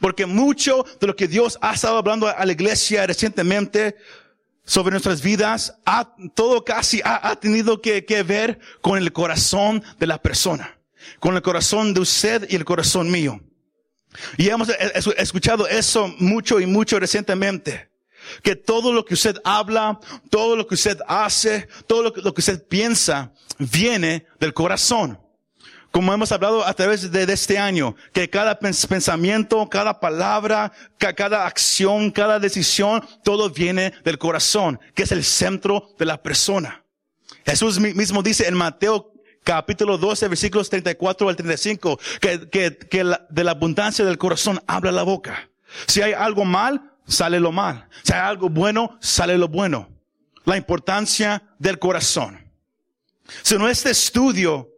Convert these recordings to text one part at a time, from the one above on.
Porque mucho de lo que Dios ha estado hablando a la iglesia recientemente sobre nuestras vidas, ha, todo casi ha, tenido que, que ver con el corazón de la persona. Con el corazón de usted y el corazón mío. Y hemos escuchado eso mucho y mucho recientemente. Que todo lo que usted habla, todo lo que usted hace, todo lo que, lo que usted piensa, viene del corazón. Como hemos hablado a través de, este año, que cada pensamiento, cada palabra, cada acción, cada decisión, todo viene del corazón, que es el centro de la persona. Jesús mismo dice en Mateo capítulo 12, versículos 34 al 35, que, que, que de la abundancia del corazón habla la boca. Si hay algo mal, sale lo mal. Si hay algo bueno, sale lo bueno. La importancia del corazón. Si no este estudio,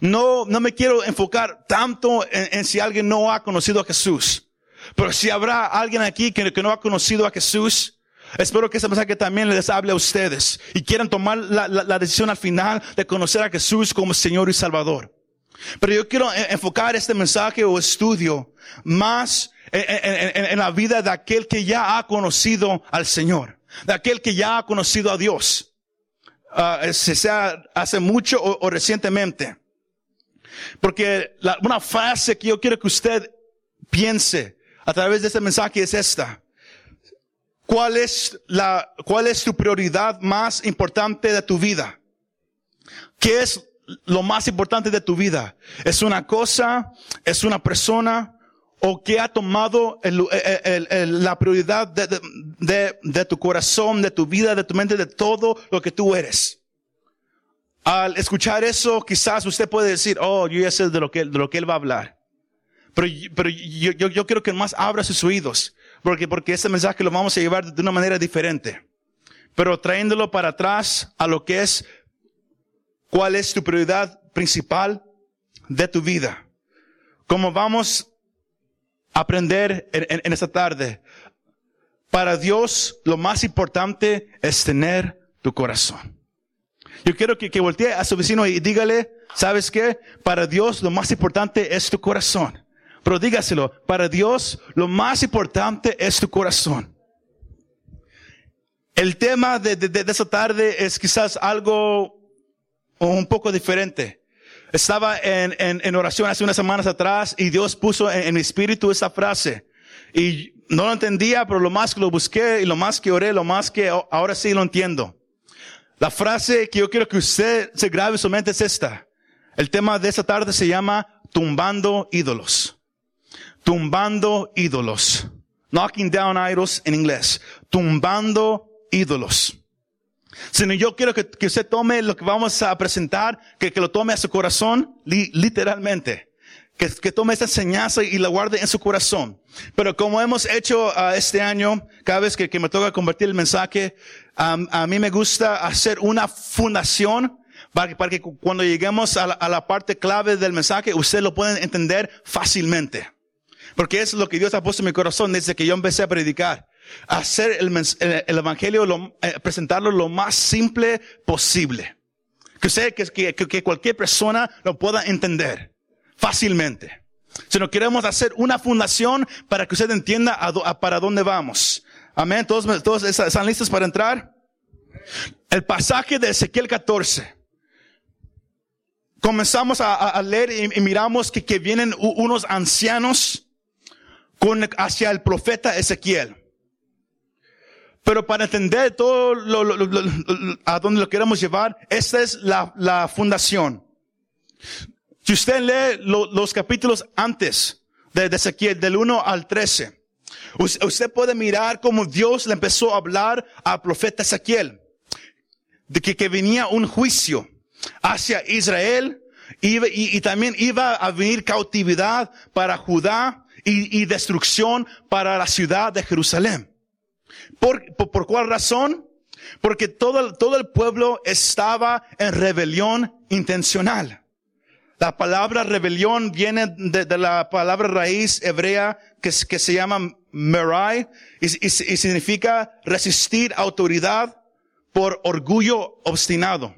no, no me quiero enfocar tanto en, si alguien no ha conocido a Jesús. Pero si habrá alguien aquí que, no ha conocido a Jesús, Espero que ese mensaje también les hable a ustedes y quieran tomar la, decisión al final de conocer a Jesús como Señor y Salvador. Pero yo quiero enfocar este mensaje o estudio más en, la vida de aquel que ya ha conocido al Señor, de aquel que ya ha conocido a Dios, uh, sea hace mucho o, recientemente. Porque una frase que yo quiero que usted piense a través de este mensaje es esta. ¿Cuál es la, cuál es tu prioridad más importante de tu vida? ¿Qué es lo más importante de tu vida? ¿Es una cosa? ¿Es una persona? ¿O qué ha tomado la prioridad de, de, tu corazón, de tu vida, de tu mente, de todo lo que tú eres? Al escuchar eso, quizás usted puede decir, oh, yo ya sé de lo que, de lo que él va a hablar. Pero, pero yo, yo, yo quiero que más abra sus oídos porque, porque ese mensaje lo vamos a llevar de una manera diferente. Pero trayéndolo para atrás a lo que es, cuál es tu prioridad principal de tu vida. Como vamos a aprender en, en, esta tarde. Para Dios, lo más importante es tener tu corazón. Yo quiero que, que voltee a su vecino y dígale, ¿sabes qué? Para Dios, lo más importante es tu corazón. Pero dígaselo, para Dios lo más importante es tu corazón. El tema de, de, de esa tarde es quizás algo un poco diferente. Estaba en, en, en, oración hace unas semanas atrás y Dios puso en, en, mi espíritu esa frase. Y no lo entendía, pero lo más que lo busqué y lo más que oré, lo más que ahora sí lo entiendo. La frase que yo quiero que usted se grabe su mente es esta. El tema de esta tarde se llama tumbando ídolos tumbando ídolos. Knocking down idols en inglés. Tumbando ídolos. Sino yo quiero que, que, usted tome lo que vamos a presentar, que, lo tome a su corazón, literalmente. Que, que, tome esta enseñanza y la guarde en su corazón. Pero como hemos hecho uh, este año, cada vez que, que, me toca convertir el mensaje, a mí me gusta hacer una fundación para que, cuando lleguemos a la, parte clave del mensaje, usted lo pueda entender fácilmente. Porque es lo que Dios ha puesto en mi corazón desde que yo empecé a predicar. Hacer el, el, evangelio, lo, eh, presentarlo lo más simple posible. Que, que, que, que cualquier persona lo pueda entender fácilmente. Si no queremos hacer una fundación para que usted entienda a para dónde vamos. Amén. ¿Todos, todos están listos para entrar? El pasaje de Ezequiel 14. Comenzamos a, leer y, miramos que, que vienen unos ancianos con, hacia el profeta Ezequiel. Pero para entender todo lo, lo, a dónde lo queremos llevar, esta es la, fundación. Si usted lee los capítulos antes de, Ezequiel, del 1 al 13, usted puede mirar cómo Dios le empezó a hablar al profeta Ezequiel. De que, venía un juicio hacia Israel y, también iba a venir cautividad para Judá y, destrucción para la ciudad de Jerusalén. ¿Por, por, cuál razón? Porque todo, todo el pueblo estaba en rebelión intencional. La palabra rebelión viene de, de la palabra raíz hebrea que, que se llama merai y, y, y, significa resistir autoridad por orgullo obstinado.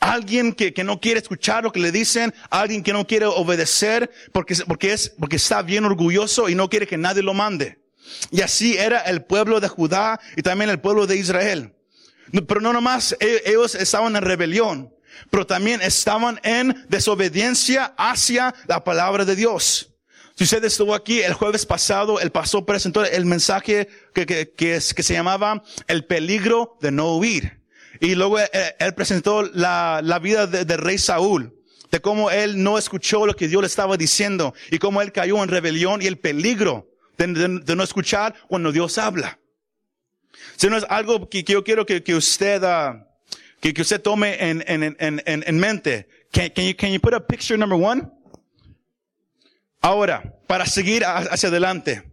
alguien que, que no quiere escuchar lo que le dicen, alguien que no quiere obedecer porque, porque es, porque está bien orgulloso y no quiere que nadie lo mande. Y así era el pueblo de Judá y también el pueblo de Israel. Pero no nomás e, ellos estaban en rebelión, pero también estaban en desobediencia hacia la palabra de Dios. Si usted estuvo aquí el jueves pasado, el pastor presentó el mensaje que, que, que, se llamaba el peligro de no huir. Y luego él, él presentó la, la vida del de rey Saúl, de cómo él no escuchó lo que Dios le estaba diciendo y cómo él cayó en rebelión y el peligro de, de, de no escuchar cuando Dios habla. Si no es algo que, que yo quiero que, que usted, uh, que, que usted tome en, en, en, en, en mente. Can, can, you, can you put a picture number one? Ahora, para seguir hacia adelante.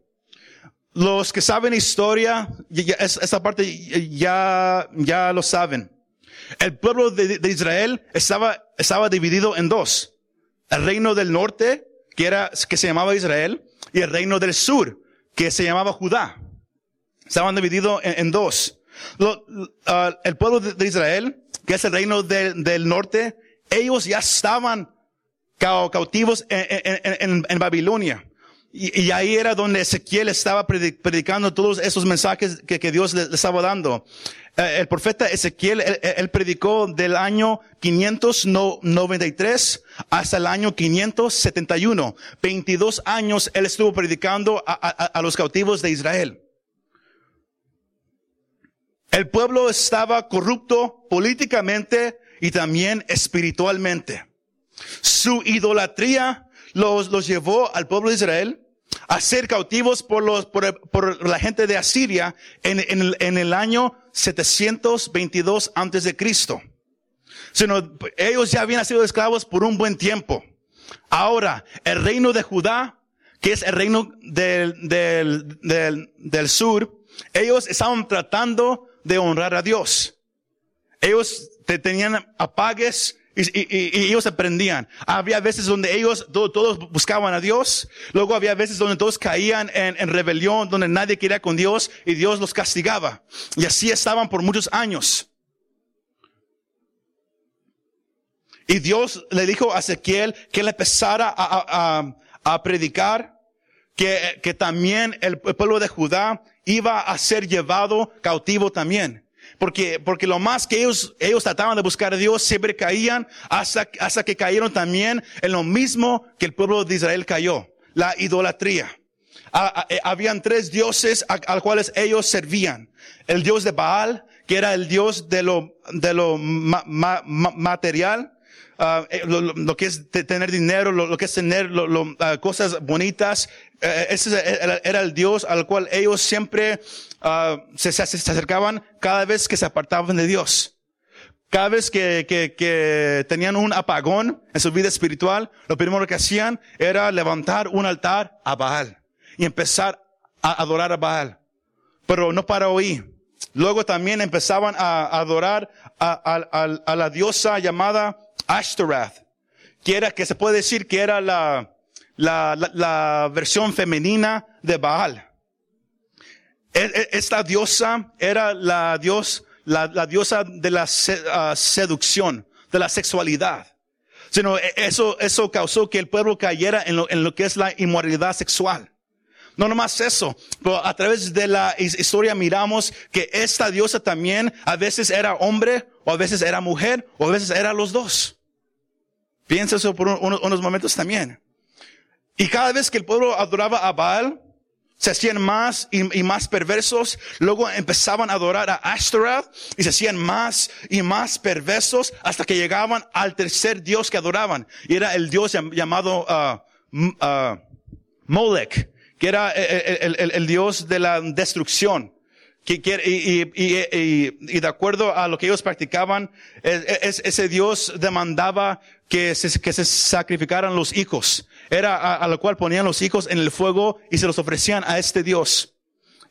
Los que saben historia, esta parte ya, ya lo saben. El pueblo de, Israel estaba, estaba dividido en dos. El reino del norte, que era, que se llamaba Israel, y el reino del sur, que se llamaba Judá. Estaban divididos en, en dos. Uh, el pueblo de, Israel, que es el reino de, del norte, ellos ya estaban cautivos en, en, en, en Babilonia. Y, ahí era donde Ezequiel estaba predicando todos esos mensajes que, que Dios le, le, estaba dando. Eh, el profeta Ezequiel, él, él, predicó del año 593 hasta el año 571. 22 años él estuvo predicando a, a, a los cautivos de Israel. El pueblo estaba corrupto políticamente y también espiritualmente. Su idolatría los, los llevó al pueblo de Israel a ser cautivos por, los, por, por la gente de Asiria en, en, el, año 722 antes de Cristo. Sino, ellos ya habían sido esclavos por un buen tiempo. Ahora, el reino de Judá, que es el reino del, del, del, del sur, ellos estaban tratando de honrar a Dios. Ellos tenían apagues y, y, y, ellos aprendían. Había veces donde ellos todo, todos buscaban a Dios. Luego había veces donde todos caían en, en, rebelión, donde nadie quería con Dios y Dios los castigaba. Y así estaban por muchos años. Y Dios le dijo a Ezequiel que le empezara a, a, a, a predicar que, que también el pueblo de Judá iba a ser llevado cautivo también. Porque, porque lo más que ellos, ellos trataban de buscar a Dios siempre caían hasta, hasta que cayeron también en lo mismo que el pueblo de Israel cayó. La idolatría. habían tres dioses a, a los cuales ellos servían. El dios de Baal, que era el dios de lo, de lo ma, ma, ma, material. Lo, que es tener dinero, lo, que es tener cosas bonitas, uh, ese era, era, el Dios al cual ellos siempre se, se, se, acercaban cada vez que se apartaban de Dios. Cada vez que, que, que tenían un apagón en su vida espiritual, lo primero que hacían era levantar un altar a Baal y empezar a adorar a Baal. Pero no para oír. Luego también empezaban a adorar a, a, a, a la diosa llamada Ashtaroth, que era, que se puede decir que era la, la, la versión femenina de Baal. E, e, esta diosa era la dios, la, diosa de la uh, seducción, de la sexualidad. Sino e, eso, eso causó que el pueblo cayera en lo, en lo que es la inmoralidad sexual. No nomás eso, pero a través de la historia miramos que esta diosa también a veces era hombre, o a veces era mujer, o a veces era los dos. Piensa eso por un, unos momentos también. Y cada vez que el pueblo adoraba a Baal, se hacían más y, más perversos. Luego empezaban a adorar a Ashtaroth y se hacían más y más perversos hasta que llegaban al tercer dios que adoraban. Y era el dios llamado uh, uh, Molech, que era el, el, el, dios de la destrucción. Y, de acuerdo a lo que ellos practicaban, es, ese dios demandaba que se sacrificaran los hijos. Era a, a, lo cual ponían los hijos en el fuego y se los ofrecían a este Dios.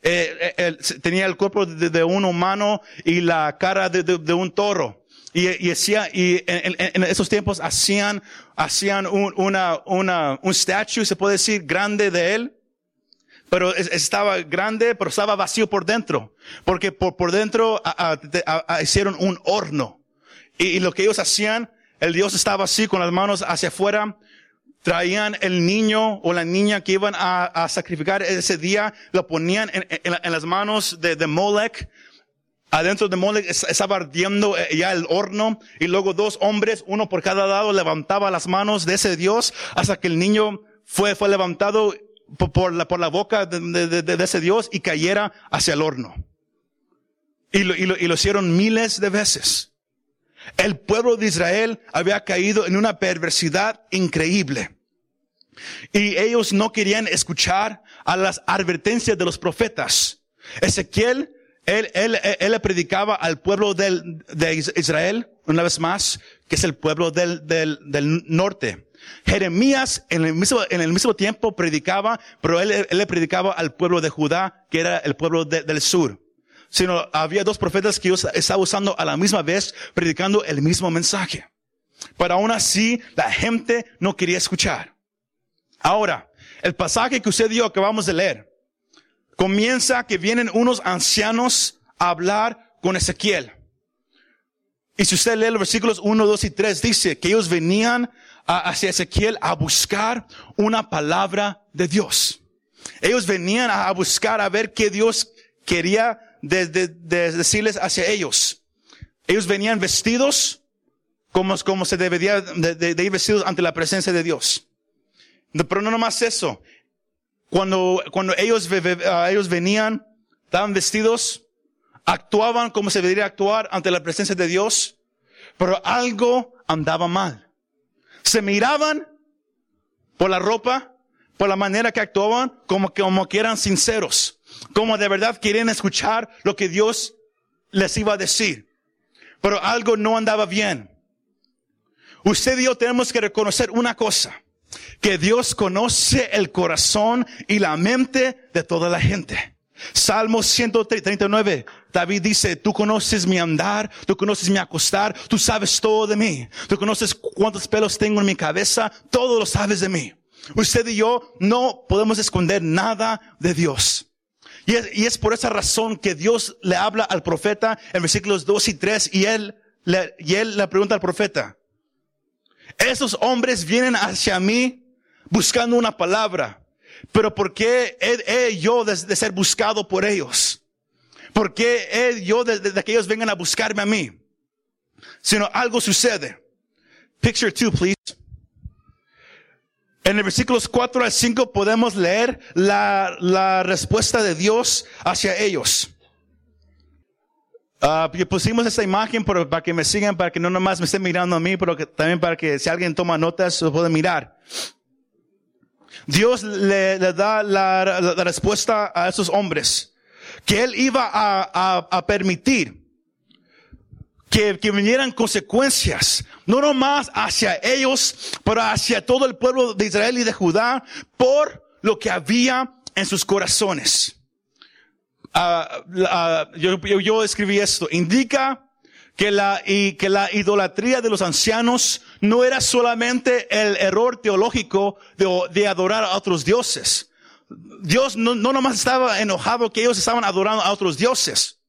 Eh, eh, tenía el cuerpo de, de, un humano y la cara de, de, de un toro. Y, y, hacía, y en, en, esos tiempos hacían, hacían un, una, una, un statue, se puede decir, grande de él. Pero estaba grande, pero estaba vacío por dentro. Porque por, por dentro a, a, hicieron un horno Y, lo que ellos hacían, el Dios estaba así con las manos hacia afuera, traían el niño o la niña que iban a, sacrificar ese día, lo ponían en, las manos de, de Molech, Adentro de Molech estaba ardiendo eh, ya el horno y luego dos hombres, uno por cada lado, levantaba las manos de ese Dios hasta que el niño fue, fue levantado por la, por la boca de, de, ese Dios y cayera hacia el horno. Y lo, y, lo, y lo hicieron miles de veces. El pueblo de Israel había caído en una perversidad increíble. Y ellos no querían escuchar a las advertencias de los profetas. Ezequiel él, él, él le predicaba al pueblo del, de Israel, una vez más, que es el pueblo del, del, del norte. Jeremías en el mismo, en el mismo tiempo predicaba, pero él, él le predicaba al pueblo de Judá, que era el pueblo del sur. Sino había dos profetas que estaba usando a la misma vez, predicando el mismo mensaje. Pero aún así, la gente no quería escuchar. Ahora, el pasaje que usted dio, acabamos de leer, comienza que vienen unos ancianos a hablar con Ezequiel. Y si usted lee los versículos 1, 2 y 3, dice que ellos venían hacia Ezequiel a buscar una palabra de Dios. Ellos venían a buscar a ver qué Dios quería decirles hacia ellos. Ellos venían vestidos como, como se debería de, ir vestidos ante la presencia de Dios. Pero no nomás eso. Cuando, cuando ellos, ah, ellos venían, estaban vestidos, actuaban como se debería actuar ante la presencia de Dios, pero algo andaba mal. Se miraban por la ropa, por la manera que actuaban, como que, como que eran sinceros, como de verdad querían escuchar lo que Dios les iba a decir. Pero algo no andaba bien. Usted y yo tenemos que reconocer una cosa que Dios conoce el corazón y la mente de toda la gente. Salmo 139, David dice, tú conoces mi andar, tú conoces mi acostar, tú sabes todo de mí, tú conoces cuántos pelos tengo en mi cabeza, todo lo sabes de mí. Usted y yo no podemos esconder nada de Dios. Y es, y es por esa razón que Dios le habla al profeta en versículos 2 y 3 y él le, y él le pregunta al profeta, esos hombres vienen hacia mí buscando una palabra. Pero ¿por qué he, yo de, ser buscado por ellos? ¿Por qué he yo de, que ellos vengan a buscarme a mí? Sino algo sucede. Picture two, please. En el versículos 4 al 5 podemos leer la, la respuesta de Dios hacia ellos. Uh, pusimos esta imagen para, que me sigan, para que no nomás me estén mirando a mí, pero también para que si alguien toma notas, lo pueda mirar. Dios le, da la, respuesta a esos hombres, que Él iba a, permitir que, que, vinieran consecuencias, no nomás hacia ellos, pero hacia todo el pueblo de Israel y de Judá, por lo que había en sus corazones. Ah, ah, yo, yo escribí esto, indica que la, y que la idolatría de los ancianos no era solamente el error teológico de, de adorar a otros dioses. Dios no, no nomás estaba enojado que ellos estaban adorando a otros dioses,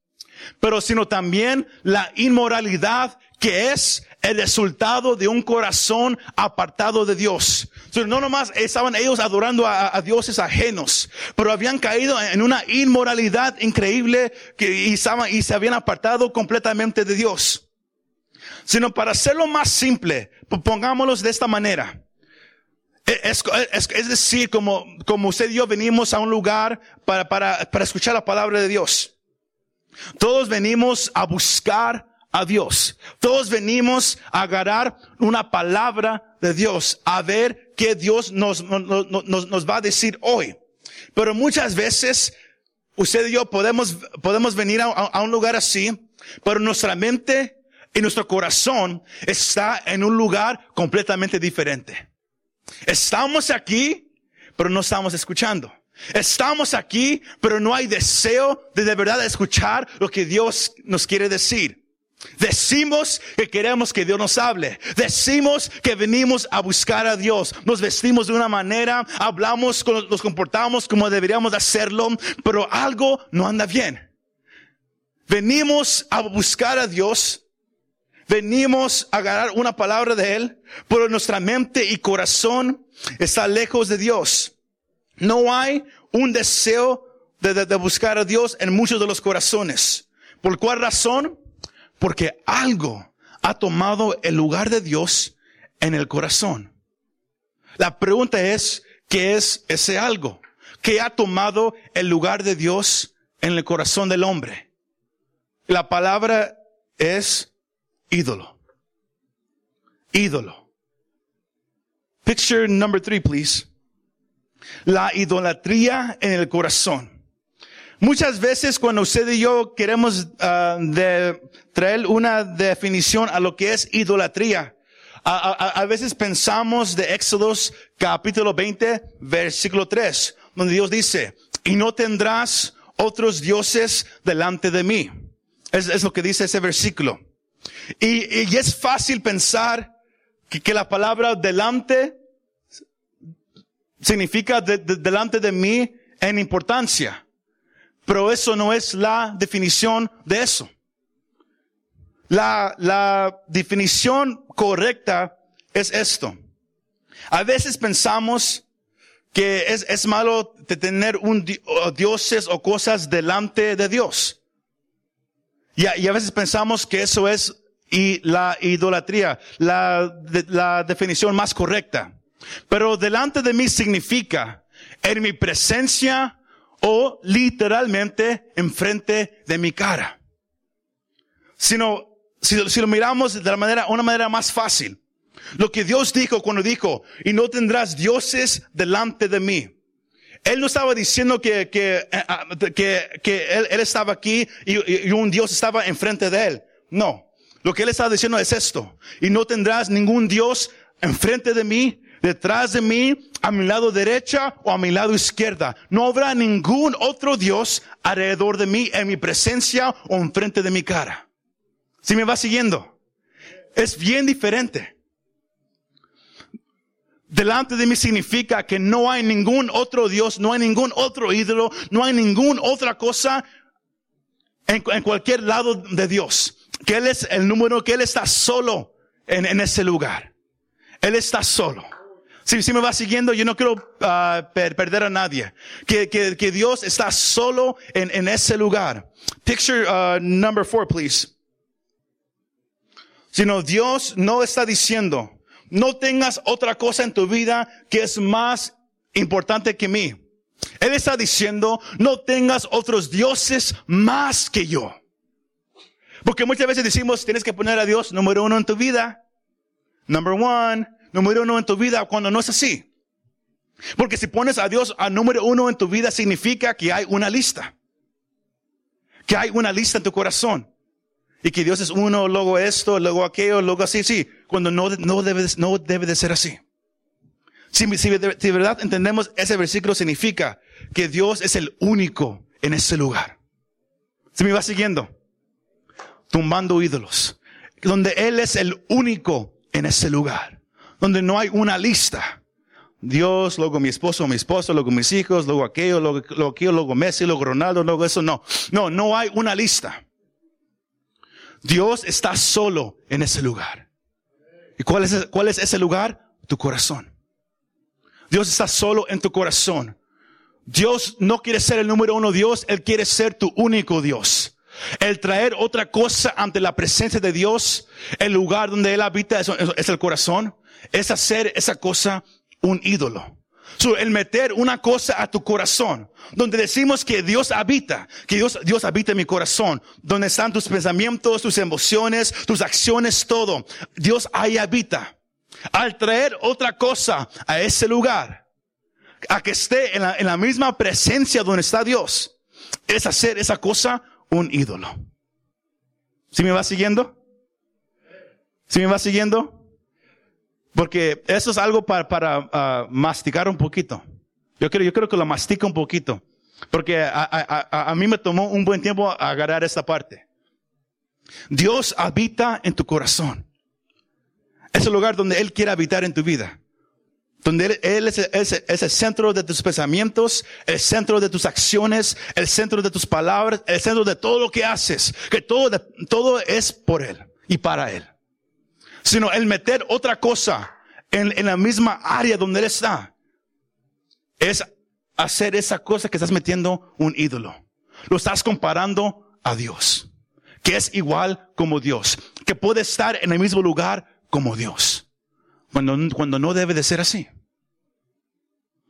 pero sino también la inmoralidad que es el resultado de un corazón apartado de Dios. no nomás estaban ellos adorando a, dioses ajenos, pero habían caído en una inmoralidad increíble que, y, y se habían apartado completamente de Dios. Sino para hacerlo más simple, pongámoslo de esta manera. E, es, decir, como, usted y yo venimos a un lugar para escuchar la palabra de Dios. Todos venimos a buscar a Dios. Todos venimos a agarrar una palabra de Dios, a ver qué Dios nos, nos, nos, va a decir hoy. Pero muchas veces, usted y yo podemos, podemos venir a, a un lugar así, pero nuestra mente y nuestro corazón está en un lugar completamente diferente. Estamos aquí, pero no estamos escuchando. Estamos aquí, pero no hay deseo de de verdad escuchar lo que Dios nos quiere decir. Decimos que queremos que Dios nos hable. Decimos que venimos a buscar a Dios. Nos vestimos de una manera, hablamos, nos comportamos como deberíamos hacerlo, pero algo no anda bien. Venimos a buscar a Dios. venimos a agarrar una palabra de Él, pero nuestra mente y corazón está lejos de Dios. No hay un deseo de, buscar a Dios en muchos de los corazones. ¿Por cuál razón? Porque algo ha tomado el lugar de Dios en el corazón. La pregunta es, ¿qué es ese algo? ¿Qué ha tomado el lugar de Dios en el corazón del hombre? La palabra es ídolo. Ídolo. Picture number three, please. La idolatría en el corazón. Muchas veces cuando usted y yo queremos uh, de traer una definición a lo que es idolatría, a, a, a, veces pensamos de Éxodos capítulo 20, versículo 3, donde Dios dice, y no tendrás otros dioses delante de mí. Es, es lo que dice ese versículo. Y, y es fácil pensar que, que, la palabra delante significa de, de, delante de mí en importancia. Pero eso no es la definición de eso. La, la definición correcta es esto. A veces pensamos que es, es malo de tener un dioses o cosas delante de Dios. Y a, veces pensamos que eso es y la idolatría, la, la definición más correcta. Pero delante de mí significa en mi presencia o literalmente enfrente de mi cara. Sino, si, si lo miramos de la manera, una manera más fácil, lo que Dios dijo cuando dijo, y no tendrás dioses delante de mí. Él no estaba diciendo que, que, eh, que, que él, estaba aquí y un Dios estaba enfrente de él. No. Lo que él estaba diciendo es esto. Y no tendrás ningún Dios enfrente de mí, detrás de mí, a mi lado derecha o a mi lado izquierda. No habrá ningún otro Dios alrededor de mí, en mi presencia o enfrente de mi cara. Si me va siguiendo? Es bien diferente. Delante de mí significa que no hay ningún otro Dios, no hay ningún otro ídolo, no hay ninguna otra cosa en, cualquier lado de Dios. Que Él es el número, que Él está solo en ese lugar. Él está solo. Si, si me va siguiendo, yo no quiero uh, per, perder a nadie. Que, que, que, Dios está solo en, en ese lugar. Picture uh, number four, please. Sino Dios no está diciendo, no tengas otra cosa en tu vida que es más importante que mí. Él está diciendo, no tengas otros dioses más que yo. Porque muchas veces decimos, tienes que poner a Dios número uno en tu vida. Number one número uno en tu vida cuando no es así. Porque si pones a Dios a número uno en tu vida significa que hay una lista. Que hay una lista en tu corazón. Y que Dios es uno, luego esto, luego aquello, luego así, sí. Cuando no, no debe, no debe de ser así. Si, si, si de verdad entendemos ese versículo significa que Dios es el único en ese lugar. ¿Se me va siguiendo? Tumbando ídolos. Donde Él es el único en ese lugar donde no hay una lista. Dios, luego mi esposo, mi esposo, luego mis hijos, luego aquello, luego, luego aquello, luego Messi, luego Ronaldo, luego eso, no. No, no hay una lista. Dios está solo en ese lugar. ¿Y cuál es, cuál es ese lugar? Tu corazón. Dios está solo en tu corazón. Dios no quiere ser el número uno Dios, Él quiere ser tu único Dios. El traer otra cosa ante la presencia de Dios, el lugar donde Él habita es, es el corazón es hacer esa cosa un ídolo. So, el meter una cosa a tu corazón, donde decimos que Dios habita, que Dios, Dios habita en mi corazón, donde están tus pensamientos, tus emociones, tus acciones, todo. Dios ahí habita. Al traer otra cosa a ese lugar, a que esté en la, en la misma presencia donde está Dios, es hacer esa cosa un ídolo. ¿Sí me va siguiendo? ¿Sí me va siguiendo? Porque eso es algo para, para uh, masticar un poquito. Yo creo, yo creo que lo mastica un poquito. Porque a, a, a, mí me tomó un buen tiempo agarrar esta parte. Dios habita en tu corazón. Es el lugar donde Él quiere habitar en tu vida. Donde él es, es, es, el centro de tus pensamientos, el centro de tus acciones, el centro de tus palabras, el centro de todo lo que haces. Que todo, todo es por Él y para Él. Sino el meter otra cosa en, en la misma área donde Él está. Es hacer esa cosa que estás metiendo un ídolo. Lo estás comparando a Dios, que es igual como Dios, que puede estar en el mismo lugar como Dios, cuando, cuando no debe de ser así.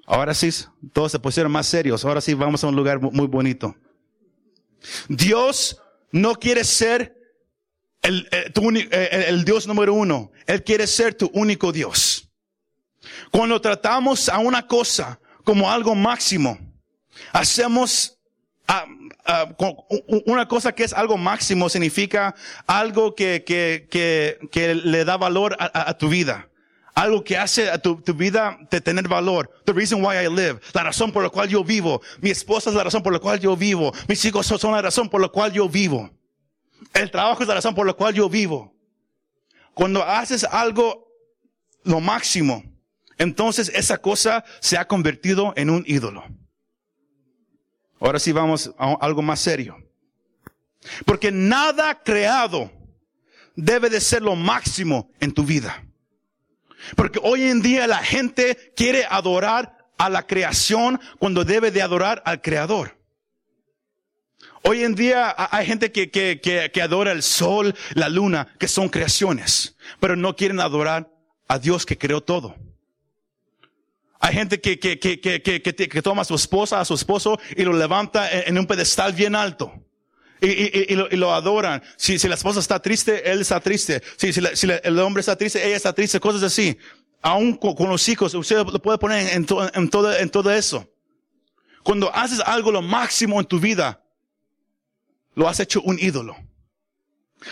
Ahora sí, todos se pusieron más serios. Ahora sí, vamos a un lugar muy bonito. Dios no quiere ser el, eh, eh, el, Dios número uno. Él quiere ser tu único Dios. Cuando tratamos a una cosa como algo máximo, hacemos ah, ah, una cosa que es algo máximo significa algo que, que, que, que le da valor a tu vida. Algo que hace a tu, vida de tener valor. The reason why I live. La razón por la cual yo vivo. Mi esposa es la razón por la cual yo vivo. Mis hijos son la razón por la cual yo vivo. El trabajo es la razón por la cual yo vivo. Cuando haces algo lo máximo, entonces esa cosa se ha convertido en un ídolo. Ahora sí vamos a algo más serio. Porque nada creado debe de ser lo máximo en tu vida. Porque hoy en día la gente quiere adorar a la creación cuando debe de adorar al creador. Hoy en día hay gente que, que, que, que, adora el sol, la luna, que son creaciones, pero no quieren adorar a Dios que creó todo. Hay gente que, que, que, que, toma a su esposa, a su esposo y lo levanta en un pedestal bien alto. Y, y, y, lo, y, adoran. Si, si la esposa está triste, él está triste. Si, si, si el hombre está triste, ella está triste, cosas así. Aún con, con los hijos, usted lo puede poner en, en, todo, en todo eso. Cuando haces algo lo máximo en tu vida, lo has hecho un ídolo.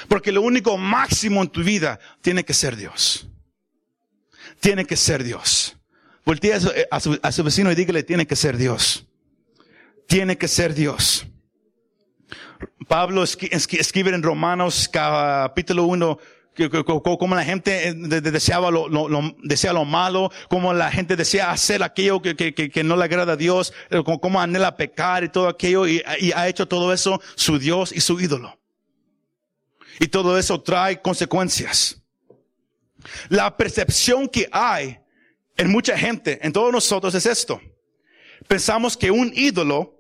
Porque lo único máximo en tu vida tiene que ser Dios. Tiene que ser Dios. Voltea a su, a su vecino y dígale, tiene que ser Dios. Tiene que ser Dios. Pablo escribe en Romanos capítulo 1 como la gente deseaba lo, lo, desea lo malo, como la gente desea hacer aquello que, no le agrada a Dios, eh, como anhela pecar y todo aquello, y, ha hecho todo eso su Dios y su ídolo. Y todo eso trae consecuencias. La percepción que hay en mucha gente, en todos nosotros, es esto. Pensamos que un ídolo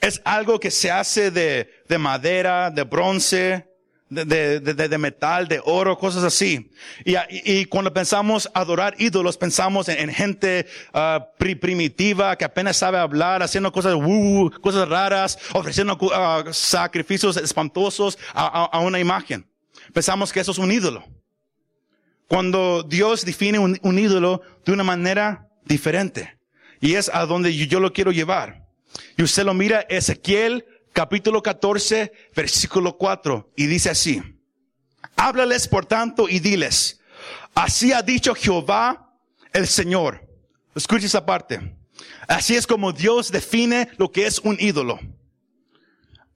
es algo que se hace de madera, de bronce, de, de, de, metal, de oro, cosas así. Y, y, cuando pensamos adorar ídolos, pensamos en, gente uh, primitiva que apenas sabe hablar, haciendo cosas, uh, cosas raras, ofreciendo uh, sacrificios espantosos a, a, una imagen. Pensamos que eso es un ídolo. Cuando Dios define un, un ídolo de una manera diferente. Y es a donde yo lo quiero llevar. Y usted lo mira, Ezequiel capítulo 14, versículo 4, y dice así, háblales por tanto y diles, así ha dicho Jehová el Señor. Escuche esa parte. Así es como Dios define lo que es un ídolo.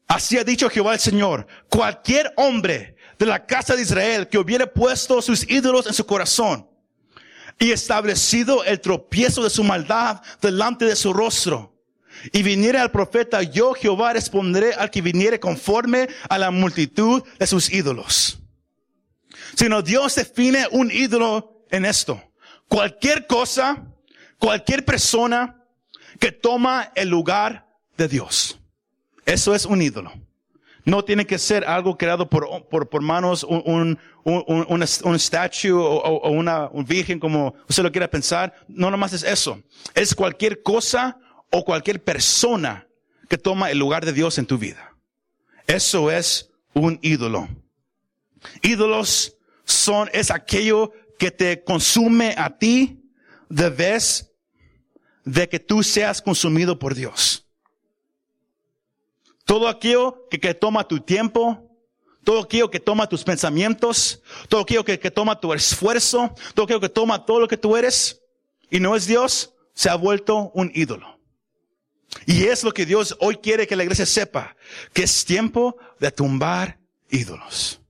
Así ha dicho Jehová el Señor, cualquier hombre de la casa de Israel que hubiere puesto sus ídolos en su corazón y establecido el tropiezo de su maldad delante de su rostro, y viniere al profeta, yo Jehová responderé al que viniere conforme a la multitud de sus ídolos. Sino Dios define un ídolo en esto. Cualquier cosa, cualquier persona que toma el lugar de Dios. Eso es un ídolo. No tiene que ser algo creado por, por, manos, un, un, un, un, statue o, una virgen como usted lo quiera pensar. No nomás es eso. Es cualquier cosa o cualquier persona que toma el lugar de Dios en tu vida. Eso es un ídolo. Ídolos son, es aquello que te consume a ti de vez de que tú seas consumido por Dios. Todo aquello que, toma tu tiempo, todo aquello que toma tus pensamientos, todo aquello que, que toma tu esfuerzo, todo aquello que toma todo lo que tú eres y no es Dios, se ha vuelto un ídolo. Y es lo que Dios hoy quiere que la iglesia sepa, que es tiempo de tumbar ídolos.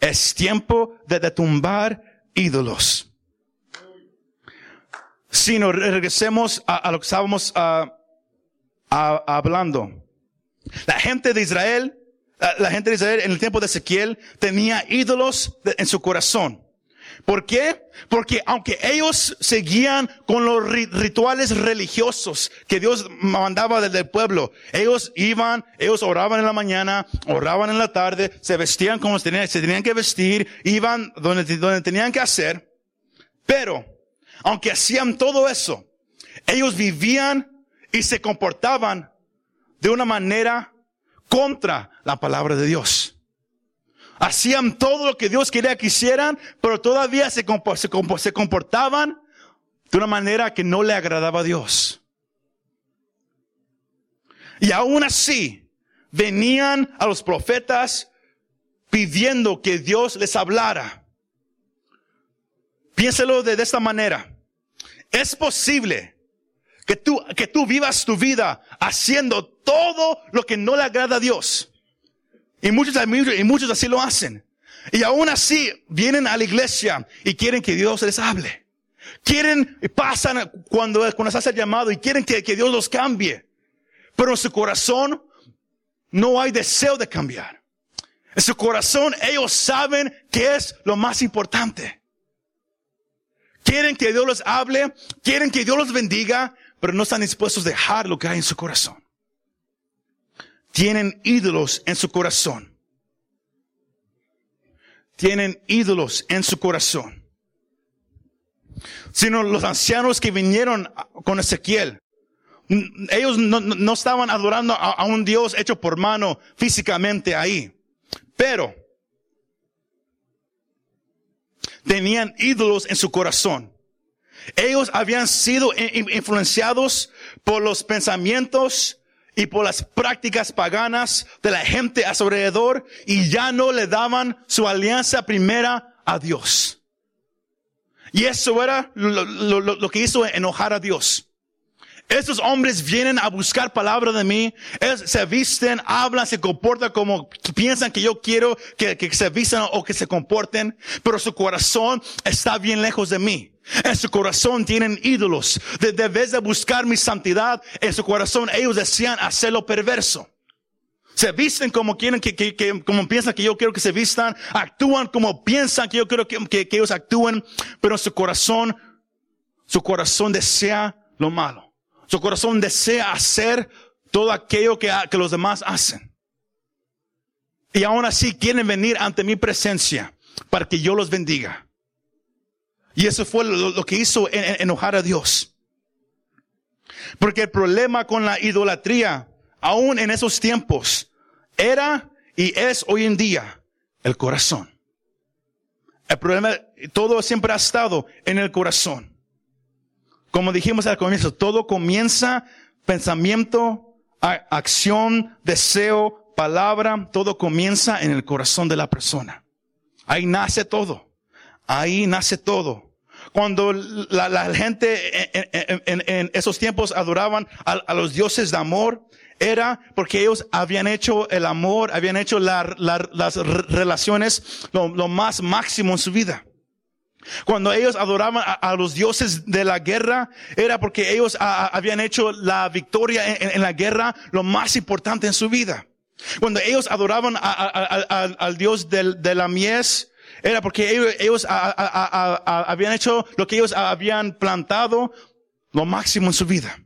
Es tiempo de, tumbar ídolos. Si nos regresemos a, lo que estábamos hablando. La gente de Israel la, gente de Israel en el tiempo de Ezequiel tenía ídolos en su corazón. ¿Por qué? Porque aunque ellos seguían con los ri- rituales religiosos que Dios mandaba desde el pueblo, ellos iban, ellos oraban en la mañana, oraban en la tarde, se vestían como se tenían, se tenían que vestir, iban donde, donde tenían que hacer, pero aunque hacían todo eso, ellos vivían y se comportaban de una manera contra la palabra de Dios. Hacían todo lo que Dios quería que hicieran, pero todavía se, se comportaban de una manera que no le agradaba a Dios. Y aún así, venían a los profetas pidiendo que Dios les hablara. Piénselo de, de esta manera. Es posible que tú, que tú vivas tu vida haciendo todo lo que no le agrada a Dios. Y muchos, y muchos así lo hacen. Y aún así vienen a la iglesia y quieren que Dios les hable. Quieren, pasan cuando, cuando se hace el llamado y quieren que, que Dios los cambie. Pero en su corazón no hay deseo de cambiar. En su corazón ellos saben que es lo más importante. Quieren que Dios los hable, quieren que Dios los bendiga, pero no están dispuestos a dejar lo que hay en su corazón. Tienen ídolos en su corazón. Tienen ídolos en su corazón. Sino los ancianos que vinieron con Ezequiel. Ellos no, no- estaban adorando a, a un Dios hecho por mano físicamente ahí. Pero tenían ídolos en su corazón. Ellos habían sido influenciados por los pensamientos y por las prácticas paganas de la gente a su alrededor y ya no le daban su alianza primera a Dios. Y eso era lo, que hizo enojar a Dios. Estos hombres vienen a buscar palabra de mí, se visten, hablan, se comportan como piensan que yo quiero que, que se vistan o que se comporten, pero su corazón está bien lejos de mí. En su corazón tienen ídolos. De, de vez de buscar mi santidad, en su corazón ellos desean hacerlo perverso. Se visten como quieren que, como piensan que yo quiero que se vistan, actúan como piensan que yo quiero que, ellos actúen, pero su corazón, su corazón desea lo malo. Su corazón desea hacer todo aquello que, que los demás hacen. Y aún así quieren venir ante mi presencia para que yo los bendiga. Y eso fue lo, que hizo en- en- enojar a Dios. Porque el problema con la idolatría, aún en esos tiempos, era y es hoy en día el corazón. El problema, todo siempre ha estado en el corazón. Como dijimos al comienzo, todo comienza pensamiento, acción, deseo, palabra, todo comienza en el corazón de la persona. Ahí nace todo. Ahí nace todo. Cuando la, gente en, esos tiempos adoraban a, los dioses de amor, era porque ellos habían hecho el amor, habían hecho la- la- las re- relaciones lo, más máximo en su vida. Cuando ellos adoraban a, los dioses de la guerra, era porque ellos habían hecho la victoria en, la guerra lo más importante en su vida. Cuando ellos adoraban al- dios de la mies, era porque ellos, habían hecho lo que ellos habían plantado lo máximo en su vida.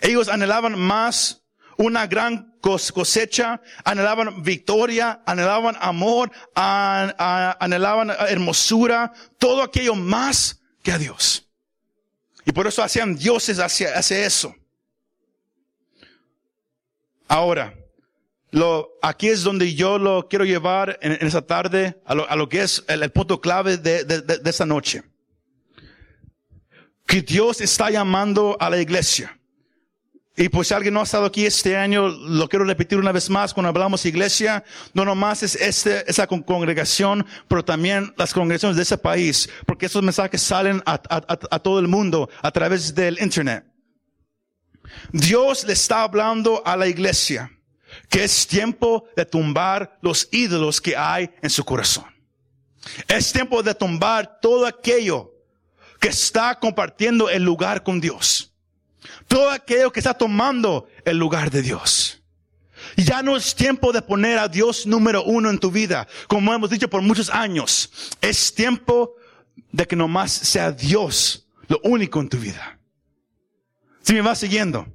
Ellos anhelaban más una gran cos- cosecha, anhelaban victoria, anhelaban amor, anhelaban hermosura, todo aquello más que a Dios. Y por eso hacían dioses hacia, hacia eso. Ahora, lo, aquí es donde yo lo quiero llevar en, en esta tarde a lo, que es el, punto clave de, de, esta noche. Que Dios está llamando a la iglesia. Y pues si alguien no ha estado aquí este año, lo quiero repetir una vez más, cuando hablamos iglesia, no nomás es este, esa con- congregación, pero también las congregaciones de ese país, porque esos mensajes salen a- a todo el mundo a través del internet. Dios le está hablando a la iglesia que es tiempo de tumbar los ídolos que hay en su corazón. Es tiempo de tumbar todo aquello que está compartiendo el lugar con Dios. Todo aquello que está tomando el lugar de Dios. Ya no es tiempo de poner a Dios número uno en tu vida, como hemos dicho por muchos años. Es tiempo de que nomás sea Dios lo único en tu vida. Si me vas siguiendo,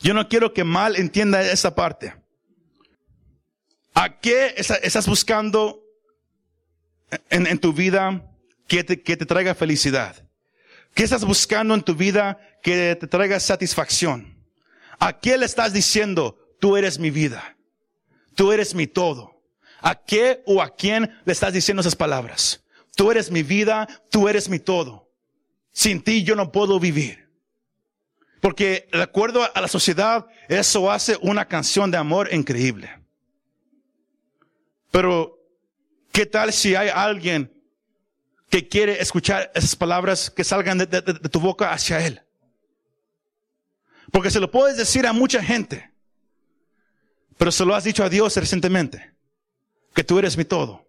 yo no quiero que mal entienda esta parte. ¿A qué estás buscando en, tu vida que te, que te traiga felicidad? ¿Qué estás buscando en tu vida que te traiga satisfacción? ¿A qué le estás diciendo, tú eres mi vida? Tú eres mi todo. ¿A qué o a quién le estás diciendo esas palabras? Tú eres mi vida, tú eres mi todo. Sin ti yo no puedo vivir. Porque de acuerdo a la sociedad, eso hace una canción de amor increíble. Pero, ¿qué tal si hay alguien que quiere escuchar esas palabras que salgan de, tu boca hacia Él? Porque se lo puedes decir a mucha gente, pero se lo has dicho a Dios recientemente, que tú eres mi todo,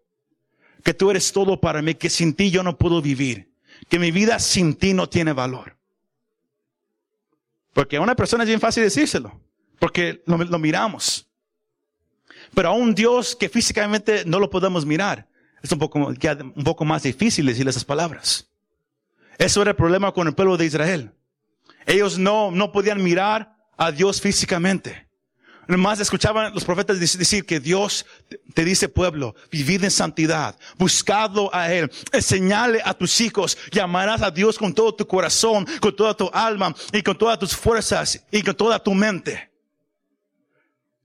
que tú eres todo para mí, que sin ti yo no puedo vivir, que mi vida sin ti no tiene valor. Porque a una persona es bien fácil decírselo, porque lo, miramos. Pero a un Dios que físicamente no lo podemos mirar, es un poco, un poco más difícil decirle esas palabras. Eso era el problema con el pueblo de Israel. Ellos no, no podían mirar a Dios físicamente. Nomás escuchaban los profetas decir que Dios te dice pueblo, vivid en santidad, buscadlo a Él, enseñale a tus hijos, llamarás a Dios con todo tu corazón, con toda tu alma y con todas tus fuerzas y con toda tu mente.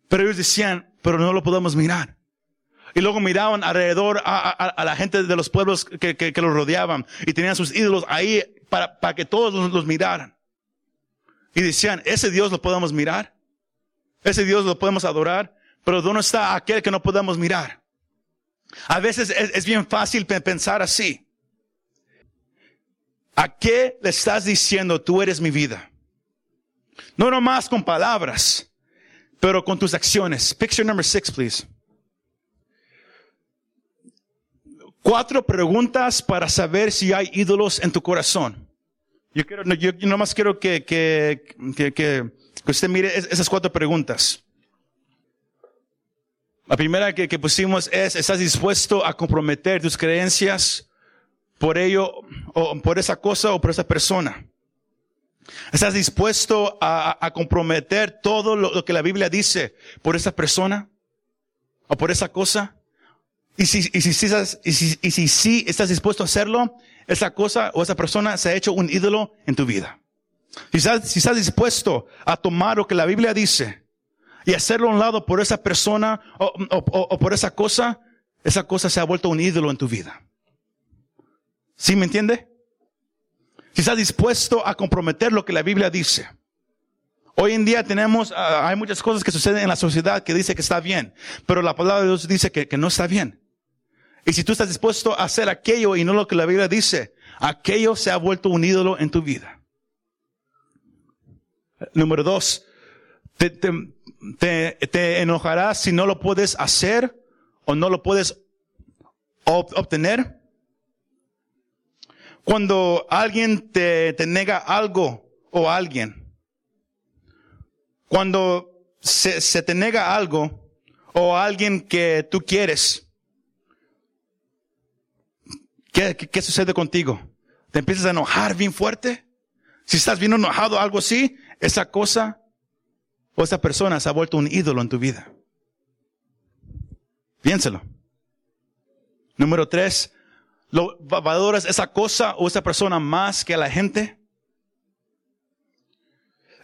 Pero ellos decían, pero no lo podemos mirar. Y luego miraban alrededor a, la gente de los pueblos que, los rodeaban y tenían sus ídolos ahí para, para que todos los, los miraran. Y decían, ese Dios lo podemos mirar. Ese Dios lo podemos adorar. Pero ¿dónde está aquel que no podemos mirar? A veces es, bien fácil pensar así. ¿A qué le estás diciendo tú eres mi vida? No nomás con palabras, pero con tus acciones. Picture number six, please. Cuatro preguntas para saber si hay ídolos en tu corazón. Yo quiero, nomás quiero que, que, que, que, usted mire esas cuatro preguntas. La primera que, que pusimos es, ¿estás dispuesto a comprometer tus creencias por ello, o por esa cosa o por esa persona? ¿Estás dispuesto a, comprometer todo lo, que la Biblia dice por esa persona o por esa cosa? Y si, y si, y si, y si sí estás dispuesto a hacerlo, esa cosa o esa persona se ha hecho un ídolo en tu vida. Si estás, si estás dispuesto a tomar lo que la Biblia dice y hacerlo a un lado por esa persona o, o por esa cosa, esa cosa se ha vuelto un ídolo en tu vida. ¿Sí me entiende? Si estás dispuesto a comprometer lo que la Biblia dice. Hoy en día tenemos, ah, hay muchas cosas que suceden en la sociedad que dice que está bien, pero la palabra de Dios dice que, que no está bien. Y si tú estás dispuesto a hacer aquello y no lo que la Biblia dice, aquello se ha vuelto un ídolo en tu vida. Número dos, te, te, te, enojarás si no lo puedes hacer o no lo puedes obtener. Cuando alguien te, te nega algo o alguien, cuando se, se te nega algo o alguien que tú quieres, ¿qué, ¿qué, sucede contigo? ¿Te empiezas a enojar bien fuerte? Si estás bien enojado, algo así, esa cosa o esa persona se ha vuelto un ídolo en tu vida. Piénselo. Número tres, ¿Lo valoras esa cosa o esa persona más que a la gente?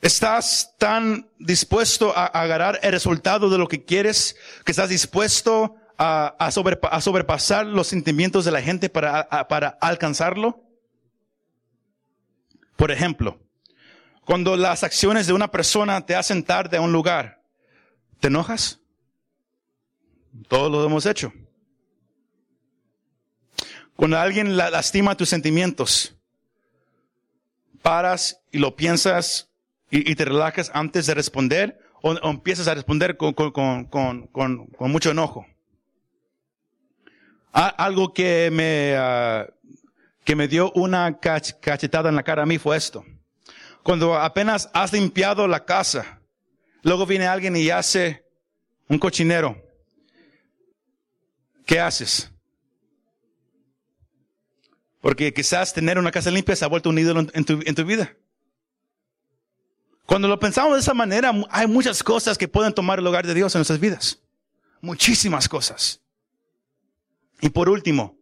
¿Estás tan dispuesto a agarrar el resultado de lo que quieres que estás dispuesto a, a, sobrepasar los sentimientos de la gente para, para alcanzarlo? Por ejemplo, cuando las acciones de una persona te hacen tarde a un lugar, ¿te enojas? Todos lo hemos hecho. Cuando alguien lastima tus sentimientos, paras y lo piensas y, te relajas antes de responder o, empiezas a responder con, mucho enojo. algo que me, ah, que me dio una cachetada en la cara a mí fue esto. Cuando apenas has limpiado la casa, luego viene alguien y hace un cochinero, ¿qué haces? Porque quizás tener una casa limpia se ha vuelto un ídolo en tu, vida. Cuando lo pensamos de esa manera, hay muchas cosas que pueden tomar el lugar de Dios en nuestras vidas. Muchísimas cosas. Y por último,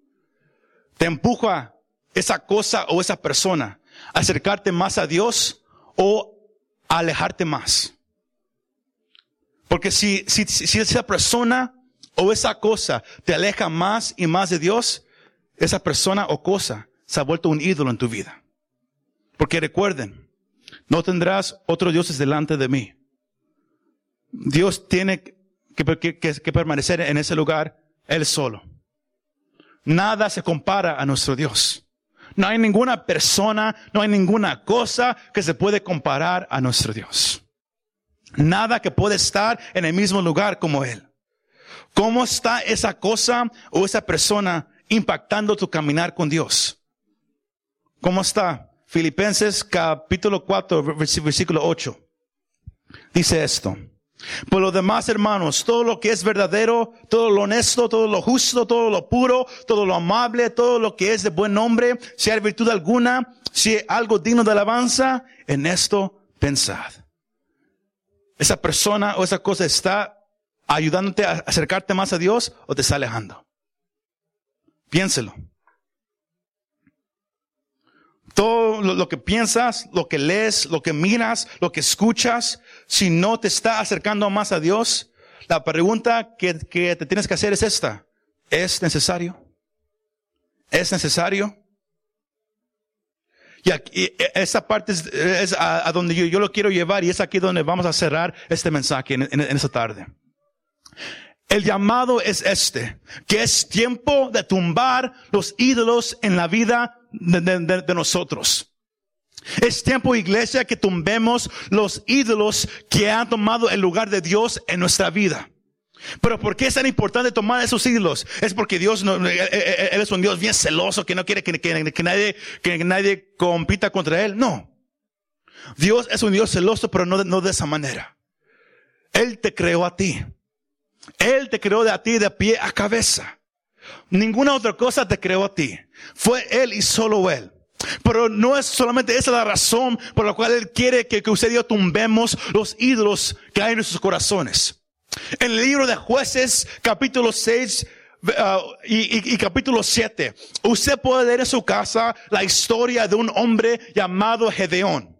te empuja esa cosa o esa persona acercarte más a Dios o alejarte más. Porque si, si, si esa persona o esa cosa te aleja más y más de Dios, esa persona o cosa se ha vuelto un ídolo en tu vida. Porque recuerden, no tendrás otros dioses delante de mí. Dios tiene que, que, permanecer en ese lugar Él solo. Nada se compara a nuestro Dios. No hay ninguna persona, no hay ninguna cosa que se puede comparar a nuestro Dios. Nada que puede estar en el mismo lugar como Él. ¿Cómo está esa cosa o esa persona impactando tu caminar con Dios? ¿Cómo está? Filipenses capítulo 4, versículo 8. Dice esto. Por lo demás, hermanos, todo lo que es verdadero, todo lo honesto, todo lo justo, todo lo puro, todo lo amable, todo lo que es de buen nombre, si hay virtud alguna, si hay algo digno de alabanza, en esto pensad. Esa persona o esa cosa está ayudándote a acercarte más a Dios o te está alejando. Piénselo. Todo lo, que piensas, lo que lees, lo que miras, lo que escuchas, si no te está acercando más a Dios, la pregunta que, que te tienes que hacer es esta. ¿Es necesario? ¿Es necesario? Y, aquí, esa parte es, a, donde yo, yo, lo quiero llevar y es aquí donde vamos a cerrar este mensaje en, en, en esta tarde. El llamado es este, que es tiempo de tumbar los ídolos en la vida de, nosotros. Es tiempo, iglesia, que tumbemos los ídolos que han tomado el lugar de Dios en nuestra vida. Pero ¿por qué es tan importante tomar esos ídolos? Es porque Dios, no, él, es un Dios bien celoso que no quiere que, que, nadie, que nadie compita contra Él. No. Dios es un Dios celoso, pero no, no de esa manera. Él te creó a ti. Él te creó de a ti de pie a cabeza. Ninguna otra cosa te creó a ti. Fue Él y solo Él. Pero no es solamente esa la razón por la cual Él quiere que, usted y yo tumbemos los ídolos que hay en nuestros corazones. En el libro de jueces, capítulo 6, uh, y, capítulo 7, usted puede leer en su casa la historia de un hombre llamado Gedeón.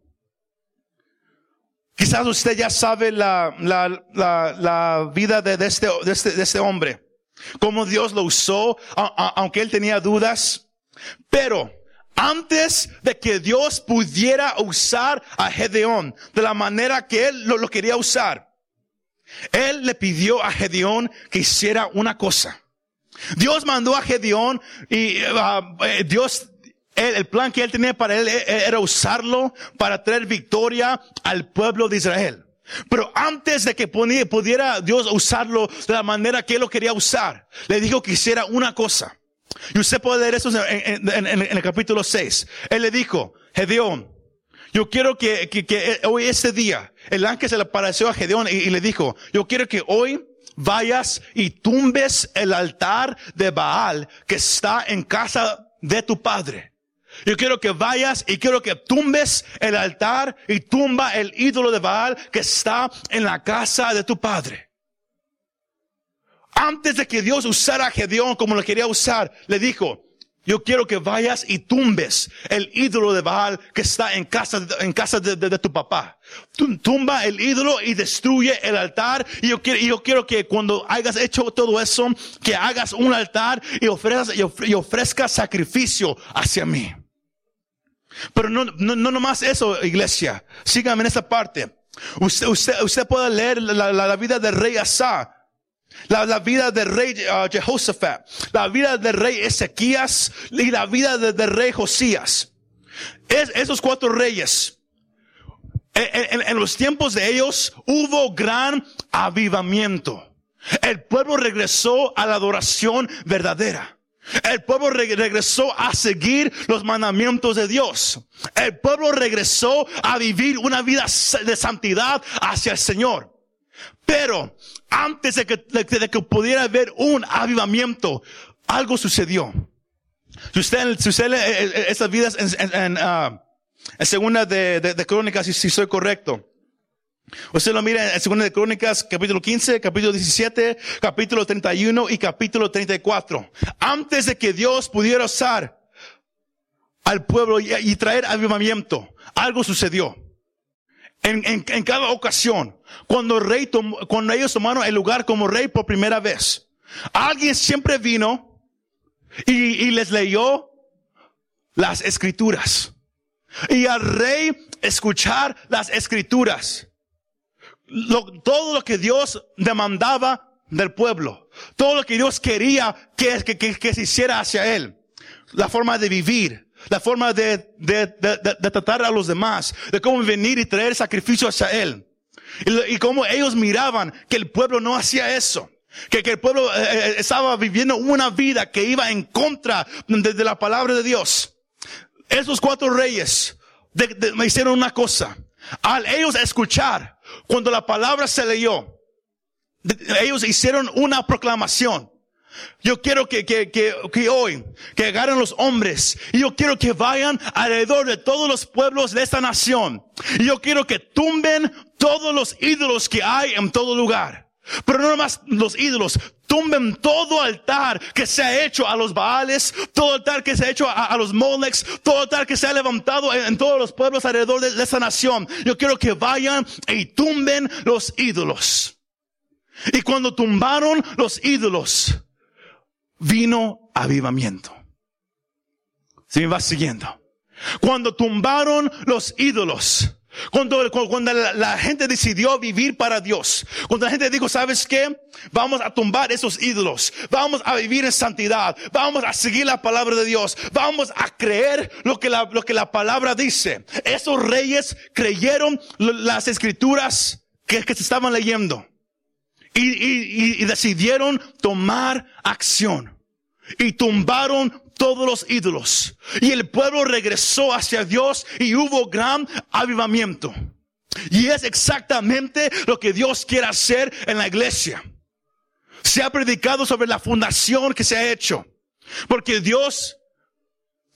Quizás usted ya sabe la, la, la, vida este, de, este, de este hombre. Cómo Dios lo usó, aunque él tenía dudas. Pero antes de que Dios pudiera usar a Gedeón de la manera que él lo, quería usar, él le pidió a Gedeón que hiciera una cosa. Dios mandó a Gedeón y uh, eh, Dios el, plan que él tenía para él e, e, era usarlo para traer victoria al pueblo de Israel. Pero antes de que pudiera Dios usarlo de la manera que él lo quería usar, le dijo que hiciera una cosa. Y usted puede leer eso en, el capítulo 6. Él le dijo, Gedeón, yo quiero que, hoy, este día, el ángel se le apareció a Gedeón y, le dijo, yo quiero que hoy vayas y tumbes el altar de Baal que está en casa de tu padre. Yo quiero que vayas y quiero que tumbes el altar y tumba el ídolo de Baal que está en la casa de tu padre. Antes de que Dios usara a Gedeón como lo quería usar, le dijo, yo quiero que vayas y tumbes el ídolo de Baal que está en casa, en casa de, tu papá. Tumba el ídolo y destruye el altar. Y yo quiero, yo quiero que cuando hayas hecho todo eso, que hagas un altar y ofrezcas, y ofrezcas sacrificio hacia mí. Pero no, no, no nomás eso, iglesia. Síganme en esa parte. Usted, usted, usted puede leer la, la, vida del rey Asa. La, la, vida del rey uh, Jehoshaphat, la vida del rey Ezequías y la vida del rey Josías. Es, esos cuatro reyes, en, en, en los tiempos de ellos hubo gran avivamiento. El pueblo regresó a la adoración verdadera. El pueblo regresó a seguir los mandamientos de Dios. El pueblo regresó a vivir una vida de santidad hacia el Señor. Pero antes de que, de, que pudiera haber un avivamiento, algo sucedió. Si usted, si usted eh, eh, estas vidas en, en, uh, en segunda de, de, de Crónicas, si, si soy correcto. Usted lo mira en segunda de Crónicas, capítulo 15, capítulo 17, capítulo 31 y capítulo 34. Antes de que Dios pudiera usar al pueblo y, y traer avivamiento, algo sucedió. En, en, en, cada ocasión, cuando el rey tomó, cuando ellos tomaron el lugar como rey por primera vez, alguien siempre vino y, y les leyó las escrituras. Y al rey escuchar las escrituras, lo, todo lo que Dios demandaba del pueblo, todo lo que Dios quería que, que, que, que se hiciera hacia él, la forma de vivir, la forma de, de, de, de, tratar a los demás, de cómo venir y traer sacrificio hacia Él. Y, y cómo ellos miraban que el pueblo no hacía eso. Que, que el pueblo eh, eh estaba viviendo una vida que iba en contra de la palabra de Dios. Esos cuatro reyes me hicieron una cosa. Al ellos escuchar, cuando la palabra se leyó, ellos hicieron una proclamación. Yo quiero que, que, que, que, hoy, que agarren los hombres, y yo quiero que vayan alrededor de todos los pueblos de esta nación. Y yo quiero que tumben todos los ídolos que hay en todo lugar. Pero no más los ídolos, tumben todo altar que se ha hecho a los Baales, todo altar que se ha hecho a, los Molex, todo altar que se ha levantado en, todos los pueblos alrededor de, de esta nación. Yo quiero que vayan y tumben los ídolos. Y cuando tumbaron los ídolos, vino avivamiento. Si me vas siguiendo. Cuando tumbaron los ídolos, cuando, cuando la, gente decidió vivir para Dios, cuando la gente dijo, ¿sabes qué? Vamos a tumbar esos ídolos, vamos a vivir en santidad, vamos a seguir la palabra de Dios, vamos a creer lo que la, lo que la palabra dice. Esos reyes creyeron las escrituras que, que se estaban leyendo y, y, y decidieron tomar acción y tumbaron todos los ídolos. Y el pueblo regresó hacia Dios y hubo gran avivamiento. Y es exactamente lo que Dios quiere hacer en la iglesia. Se ha predicado sobre la fundación que se ha hecho. Porque Dios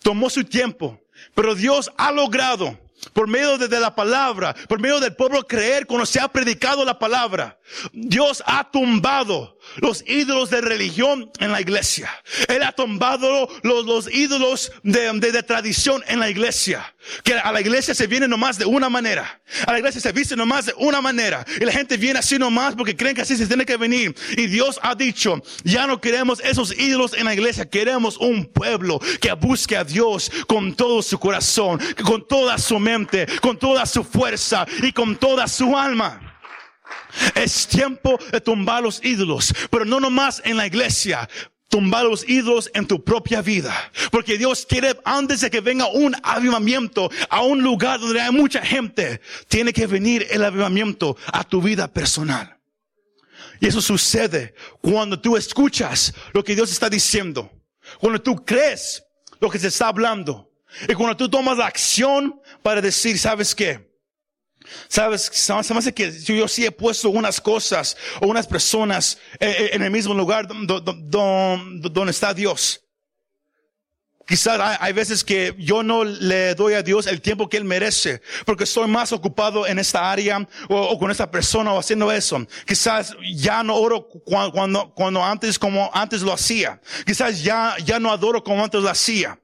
tomó su tiempo, pero Dios ha logrado por medio de, la palabra, por medio del pueblo creer cuando se ha predicado la palabra. Dios ha tumbado los ídolos de religión en la iglesia. Él ha tumbado los, los ídolos de, de, de, tradición en la iglesia. Que a la iglesia se viene nomás de una manera. A la iglesia se viste nomás de una manera. Y la gente viene así nomás porque creen que así se tiene que venir. Y Dios ha dicho, ya no queremos esos ídolos en la iglesia. Queremos un pueblo que busque a Dios con todo su corazón, con toda su mente, con toda su fuerza y con toda su alma. Es tiempo de tumbar los ídolos, pero no nomás en la iglesia. Tumbar los ídolos en tu propia vida. Porque Dios quiere, antes de que venga un avivamiento a un lugar donde hay mucha gente, tiene que venir el avivamiento a tu vida personal. Y eso sucede cuando tú escuchas lo que Dios está diciendo. Cuando tú crees lo que se está hablando. Y cuando tú tomas la acción para decir, ¿sabes qué? Sabes, se me hace que yo sí he puesto unas cosas o unas personas en el mismo lugar donde está Dios. Quizás hay veces que yo no le doy a Dios el tiempo que Él merece, porque estoy más ocupado en esta área o, con esta persona o haciendo eso. Quizás ya no oro cuando, cuando, cuando antes como antes lo hacía. Quizás ya, ya no adoro como antes lo hacía.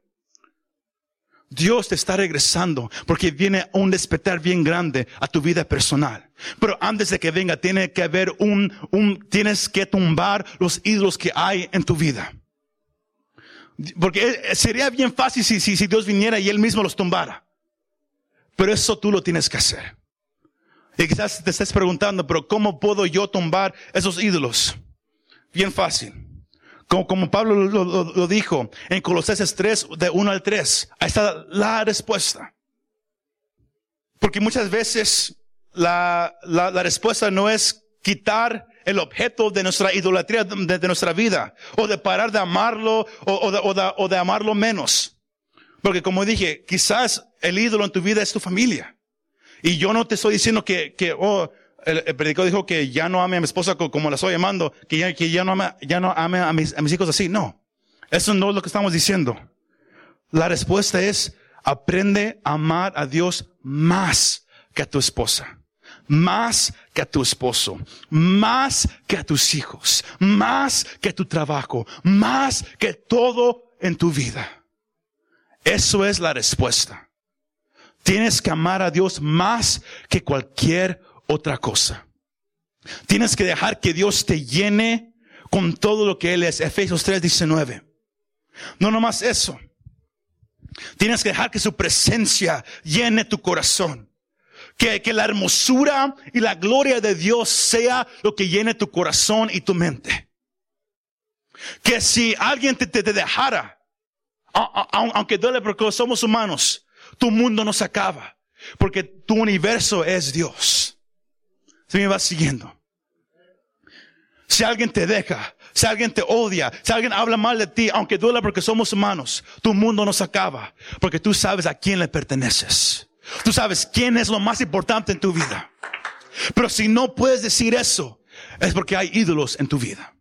Dios te está regresando porque viene un despertar bien grande a tu vida personal. Pero antes de que venga, tiene que haber un, un, tienes que tumbar los ídolos que hay en tu vida. Porque sería bien fácil si, si, si Dios viniera y Él mismo los tumbara. Pero eso tú lo tienes que hacer. Y quizás te estés preguntando, pero ¿cómo puedo yo tumbar esos ídolos? Bien fácil. Como, como Pablo lo, dijo en Colosenses 3, de 1 al 3. Ahí está la respuesta. Porque muchas veces la, la, respuesta no es quitar el objeto de nuestra idolatría, de, nuestra vida, o de parar de amarlo, o, o, de, o, de, o de amarlo menos. Porque como dije, quizás el ídolo en tu vida es tu familia. Y yo no te estoy diciendo que, que oh, el, el predicador dijo que ya no ame a mi esposa co- como la estoy llamando, que ya, que ya no ame, ya no ame a mis, a mis hijos así. No. Eso no es lo que estamos diciendo. La respuesta es, aprende a amar a Dios más que a tu esposa, más que a tu esposo, más que a tus hijos, más que tu trabajo, más que todo en tu vida. Eso es la respuesta. Tienes que amar a Dios más que cualquier otra cosa. Tienes que dejar que Dios te llene con todo lo que Él es. Efesios 3, 19. No nomás eso. Tienes que dejar que su presencia llene tu corazón. Que, que la hermosura y la gloria de Dios sea lo que llene tu corazón y tu mente. Que si alguien te, te, dejara, aunque duele porque somos humanos, tu mundo no se acaba. Porque tu universo es Dios. Si me vas siguiendo. Si alguien te deja, si alguien te odia, si alguien habla mal de ti, aunque duela porque somos humanos, tu mundo no se acaba. Porque tú sabes a quién le perteneces. Tú sabes quién es lo más importante en tu vida. Pero si no puedes decir eso, es porque hay ídolos en tu vida.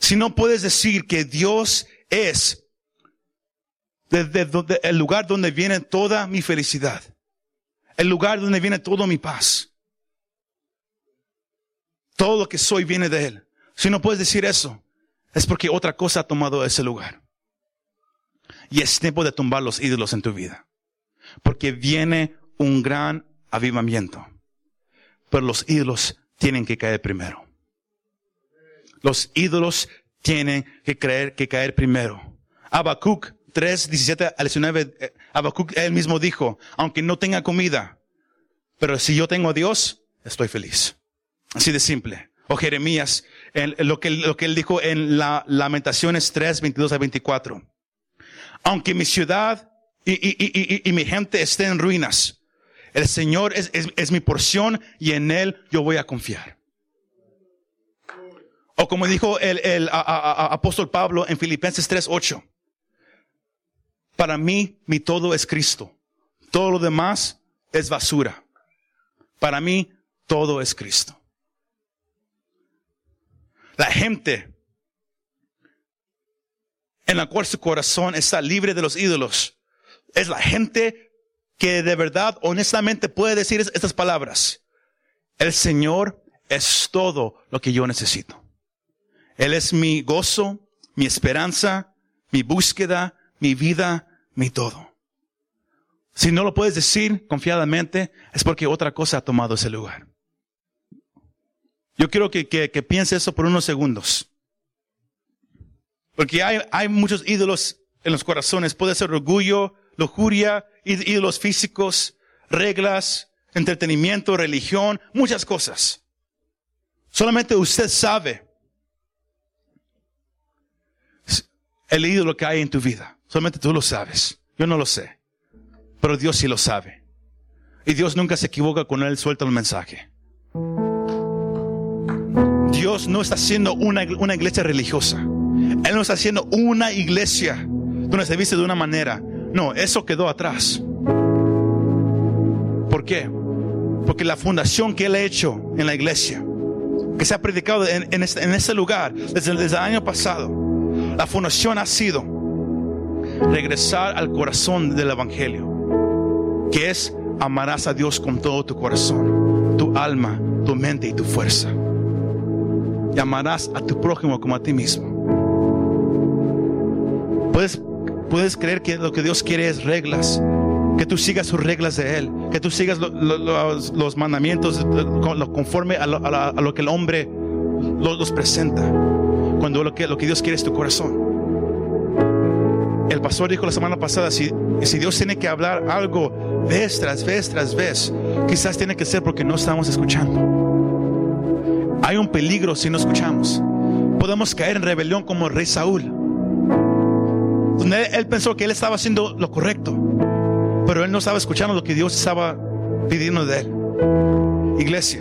Si no puedes decir que Dios es el lugar donde viene toda mi felicidad, el lugar donde viene toda mi paz, todo lo que soy viene de Él. Si no puedes decir eso, es porque otra cosa ha tomado ese lugar. Y es tiempo de tumbar los ídolos en tu vida. Porque viene un gran avivamiento. Pero los ídolos tienen que caer primero. Los ídolos tienen que creer que caer primero. Habacuc 3, 17 al 19, eh, Habacuc él mismo dijo, aunque no tenga comida, pero si yo tengo a Dios, estoy feliz. Así de simple. O Jeremías, en- lo, que, lo que él dijo en la Lamentaciones 3, 22 a 24. Aunque mi ciudad y, mi gente esté en ruinas, el Señor es, mi porción y en Él yo voy a confiar. O como dijo el, apóstol Pablo en Filipenses 3, 8. Para mí, mi todo es Cristo. Todo lo demás es basura. Para mí, todo es Cristo. La gente en la cual su corazón está libre de los ídolos es la gente que de verdad, honestamente puede decir es- estas palabras. El Señor es todo lo que yo necesito. Él es mi gozo, mi esperanza, mi búsqueda, mi vida, mi todo. Si no lo puedes decir confiadamente, es porque otra cosa ha tomado ese lugar. Yo quiero que, que, que piense eso por unos segundos. Porque hay, hay muchos ídolos en los corazones. Puede ser orgullo, lujuria, ídolos físicos, reglas, entretenimiento, religión, muchas cosas. Solamente usted sabe el ídolo que hay en tu vida. Solamente tú lo sabes. Yo no lo sé. Pero Dios sí lo sabe. Y Dios nunca se equivoca cuando Él suelta el mensaje. Dios no está haciendo una, una iglesia religiosa. Él no está haciendo una iglesia donde se viste de una manera. No, eso quedó atrás. ¿Por qué? Porque la fundación que Él ha hecho en la iglesia, que se ha predicado en, este, este lugar desde, desde el año pasado, la fundación ha sido regresar al corazón del Evangelio, que es amarás a Dios con todo tu corazón, tu alma, tu mente y tu fuerza. Y amarás a tu prójimo como a ti mismo. Puedes, puedes creer que lo que Dios quiere es reglas, que tú sigas sus reglas de Él, que tú sigas lo- lo- los, mandamientos conforme a lo, a lo que el hombre lo- los presenta, cuando lo que, lo que Dios quiere es tu corazón. El pastor dijo la semana pasada, si, si Dios tiene que hablar algo vez tras vez tras vez, quizás tiene que ser porque no estamos escuchando. Hay un peligro si no escuchamos. Podemos caer en rebelión como el rey Saúl. Él, pensó que él estaba haciendo lo correcto, pero él no estaba escuchando lo que Dios estaba pidiendo de él. Iglesia,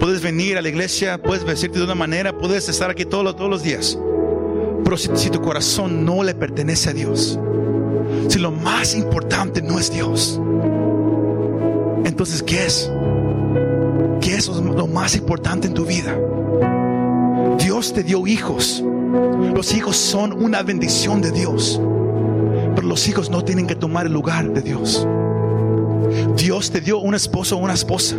puedes venir a la iglesia, puedes vestirte de una manera, puedes estar aquí todos, los- todos los días. Pero si, si tu corazón no le pertenece a Dios, si lo más importante no es Dios, entonces ¿qué es? Eso es lo más importante en tu vida. Dios te dio hijos. Los hijos son una bendición de Dios. Pero los hijos no tienen que tomar el lugar de Dios. Dios te dio un esposo o una esposa.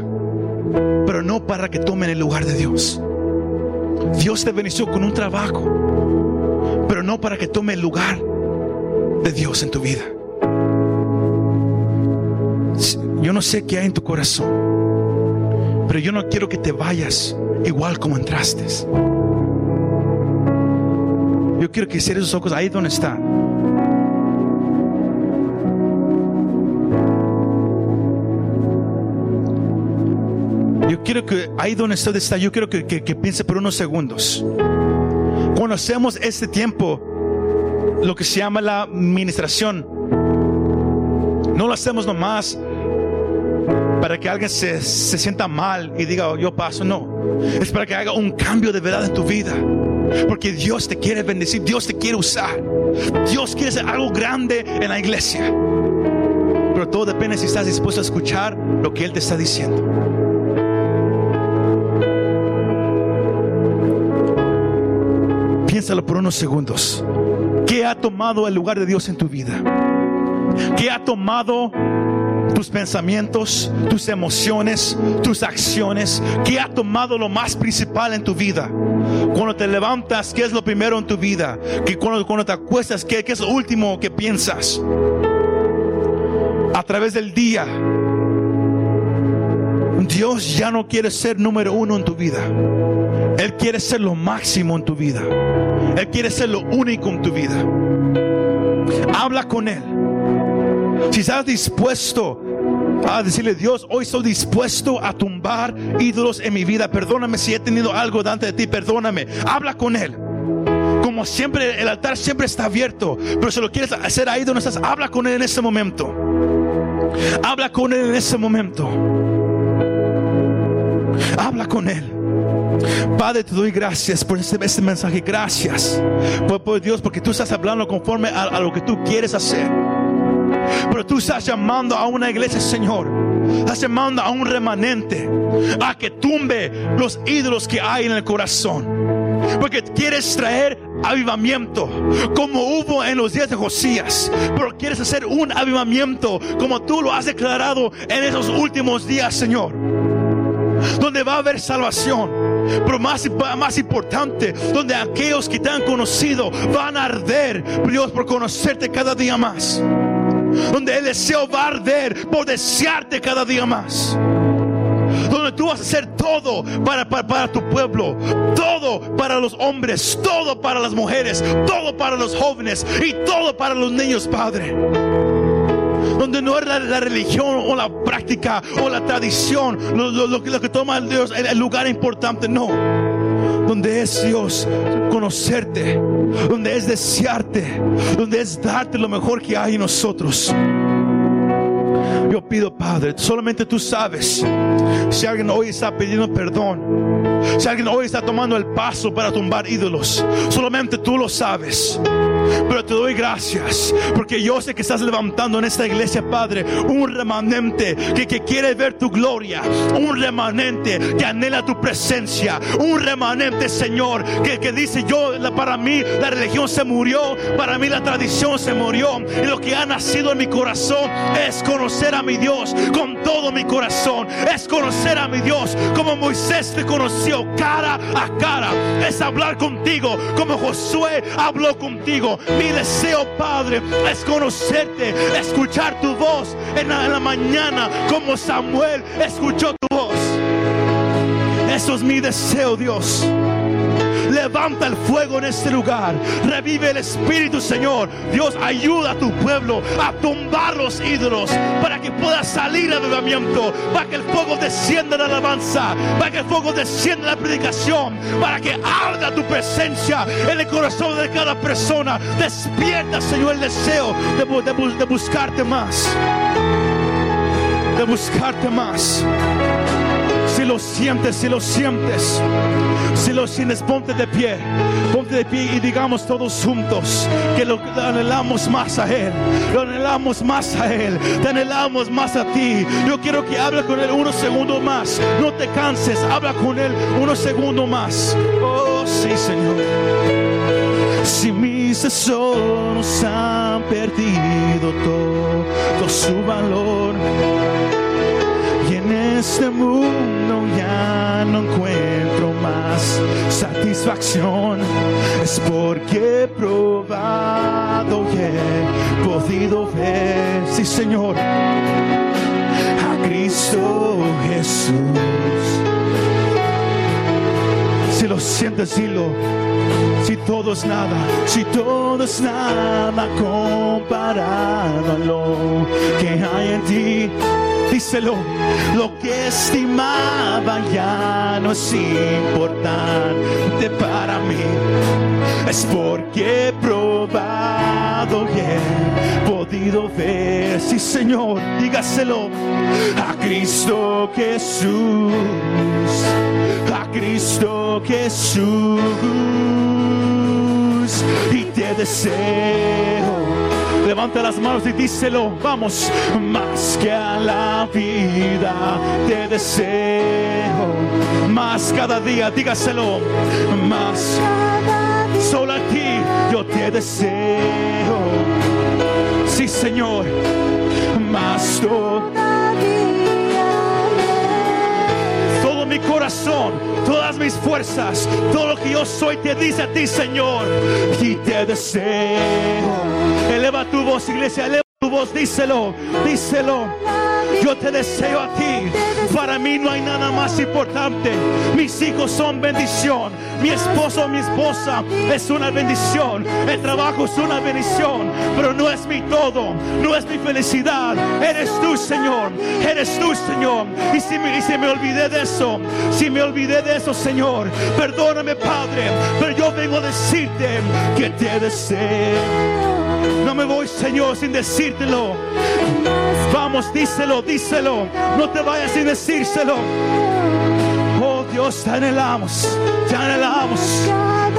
Pero no para que tomen el lugar de Dios. Dios te bendició con un trabajo. Pero no para que tome el lugar de Dios en tu vida. Yo no sé qué hay en tu corazón. Pero yo no quiero que te vayas igual como entraste. Yo quiero que cierres sus ojos ahí donde está. Yo quiero que ahí donde usted está, yo quiero que, que, piense por unos segundos. Cuando hacemos este tiempo, lo que se llama la administración, no lo hacemos nomás para que alguien se, se, sienta mal y diga, oh, yo paso. No, es para que haga un cambio de verdad en tu vida. Porque Dios te quiere bendecir, Dios te quiere usar. Dios quiere hacer algo grande en la iglesia. Pero todo depende si estás dispuesto a escuchar lo que Él te está diciendo. Piénsalo por unos segundos. ¿Qué ha tomado el lugar de Dios en tu vida? ¿Qué ha tomado tus pensamientos, tus emociones, tus acciones? ¿Qué ha tomado lo más principal en tu vida? Cuando te levantas, ¿qué es lo primero en tu vida? Que cuando, cuando te acuestas, ¿qué, ¿qué es lo último que piensas? A través del día, Dios ya no quiere ser número uno en tu vida. Él quiere ser lo máximo en tu vida. Él quiere ser lo único en tu vida. Habla con Él. Si estás dispuesto a decirle, Dios, hoy estoy dispuesto a tumbar ídolos en mi vida. Perdóname si he tenido algo delante de ti, perdóname. Habla con Él. Como siempre, el altar siempre está abierto. Pero si lo quieres hacer ahí donde estás, habla con Él en ese momento. Habla con Él en ese momento. Habla con Él. Padre, te doy gracias por este, este mensaje. Gracias por, Dios, porque tú estás hablando conforme a, lo que tú quieres hacer. Pero tú estás llamando a una iglesia, Señor. Estás llamando a un remanente a que tumbe los ídolos que hay en el corazón. Porque quieres traer avivamiento como hubo en los días de Josías. Pero quieres hacer un avivamiento como tú lo has declarado en esos últimos días, Señor. Donde va a haber salvación pero más, más importante, donde aquellos que te han conocido van a arder, Dios, por conocerte cada día más. Donde el deseo va a arder por desearte cada día más donde tú vas a hacer todo para, para, para, tu pueblo, todo para los hombres, todo para las mujeres, todo para los jóvenes y todo para los niños, Padre donde no es la, religión o la práctica o la tradición lo, que toma Dios el, lugar importante, no. Donde es Dios conocerte, donde es desearte, donde es darte lo mejor que hay en nosotros. Yo pido, Padre, solamente tú sabes si alguien hoy está pidiendo perdón, si alguien hoy está tomando el paso para tumbar ídolos, solamente tú lo sabes. Pero te doy gracias porque yo sé que estás levantando en esta iglesia, Padre, un remanente que, que quiere ver tu gloria, un remanente que anhela tu presencia, un remanente, Señor, que, que dice yo, para mí la religión se murió, para mí la tradición se murió y lo que ha nacido en mi corazón es conocer a mi Dios con todo mi corazón, es conocer a mi Dios como Moisés te conoció cara a cara, es hablar contigo como Josué habló contigo. Mi deseo, Padre, es conocerte, escuchar tu voz en la, mañana como Samuel escuchó tu voz. Eso es mi deseo, Dios. Levanta el fuego en este lugar. Revive el Espíritu, Señor. Dios, ayuda a tu pueblo a tumbar los ídolos para que pueda salir el avivamiento. Para que el fuego descienda en la alabanza. Para que el fuego descienda en la predicación. Para que arda tu presencia en el corazón de cada persona. Despierta, Señor, el deseo de, de buscarte más. De buscarte más lo sientes, si lo sientes, si lo sientes, ponte de pie, ponte de pie y digamos todos juntos que lo anhelamos más a Él, lo anhelamos más a Él, te anhelamos más a ti. Yo quiero que hable con Él unos segundos más, no te canses, habla con Él unos segundos más. Oh, sí, Señor. Si mis tesoros han perdido todo su valor este mundo ya no encuentro más satisfacción, es porque he probado y he podido ver, sí Señor, a Cristo Jesús. Si lo sientes, dilo. Si todo es nada, si todo es nada comparado a lo que hay en ti, díselo. Lo que estimaba ya no es importante para mí. Es porque he probado y he podido ver, sí Señor, dígaselo a Cristo Jesús, a Cristo Jesús y te deseo. Levanta las manos y díselo, vamos, más que a la vida te deseo, más cada día, dígaselo, más solo a ti yo te deseo, sí Señor, más todo mi corazón, todas mis fuerzas, todo lo que yo soy te dice a ti, Señor, y te deseo. Eleva tu voz, iglesia, eleva tu voz, díselo, díselo. Yo te deseo a ti. Para mí no hay nada más importante. Mis hijos son bendición. Mi esposo, mi esposa es una bendición. El trabajo es una bendición. Pero no es mi todo. No es mi felicidad. Eres tú, Señor. Eres tú, Señor. Y si me, olvidé de eso, si me olvidé de eso, Señor, perdóname, Padre. Pero yo vengo a decirte que te deseo. No me voy, Señor, sin decírtelo. Vamos, díselo, díselo. No te vayas sin decírselo. Oh Dios, te anhelamos, te anhelamos,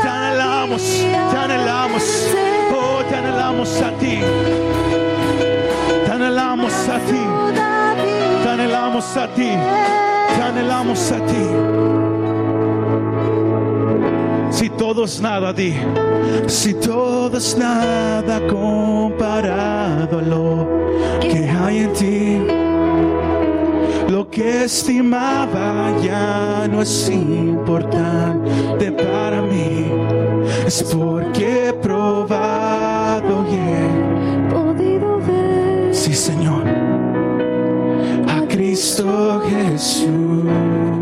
te anhelamos, te anhelamos. Oh, te anhelamos a ti. Te anhelamos a ti. Te anhelamos a ti. Te anhelamos a ti. Si todo es nada, di. Si todo es nada comparado a lo que hay en ti. Lo que estimaba ya no es importante para mí. Es porque he probado y he podido ver Sí, Señor. A Cristo Jesús.